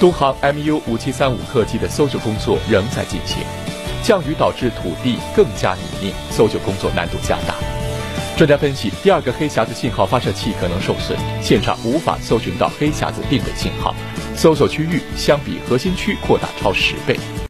东航 mu 五七三五客机的搜救工作仍在进行降雨导致土地更加泥泞搜救工作难度加大。专家分析第二个黑匣子信号发射器可能受损现场无法搜寻到黑匣子定位信号搜索区域相比核心区扩大超十倍。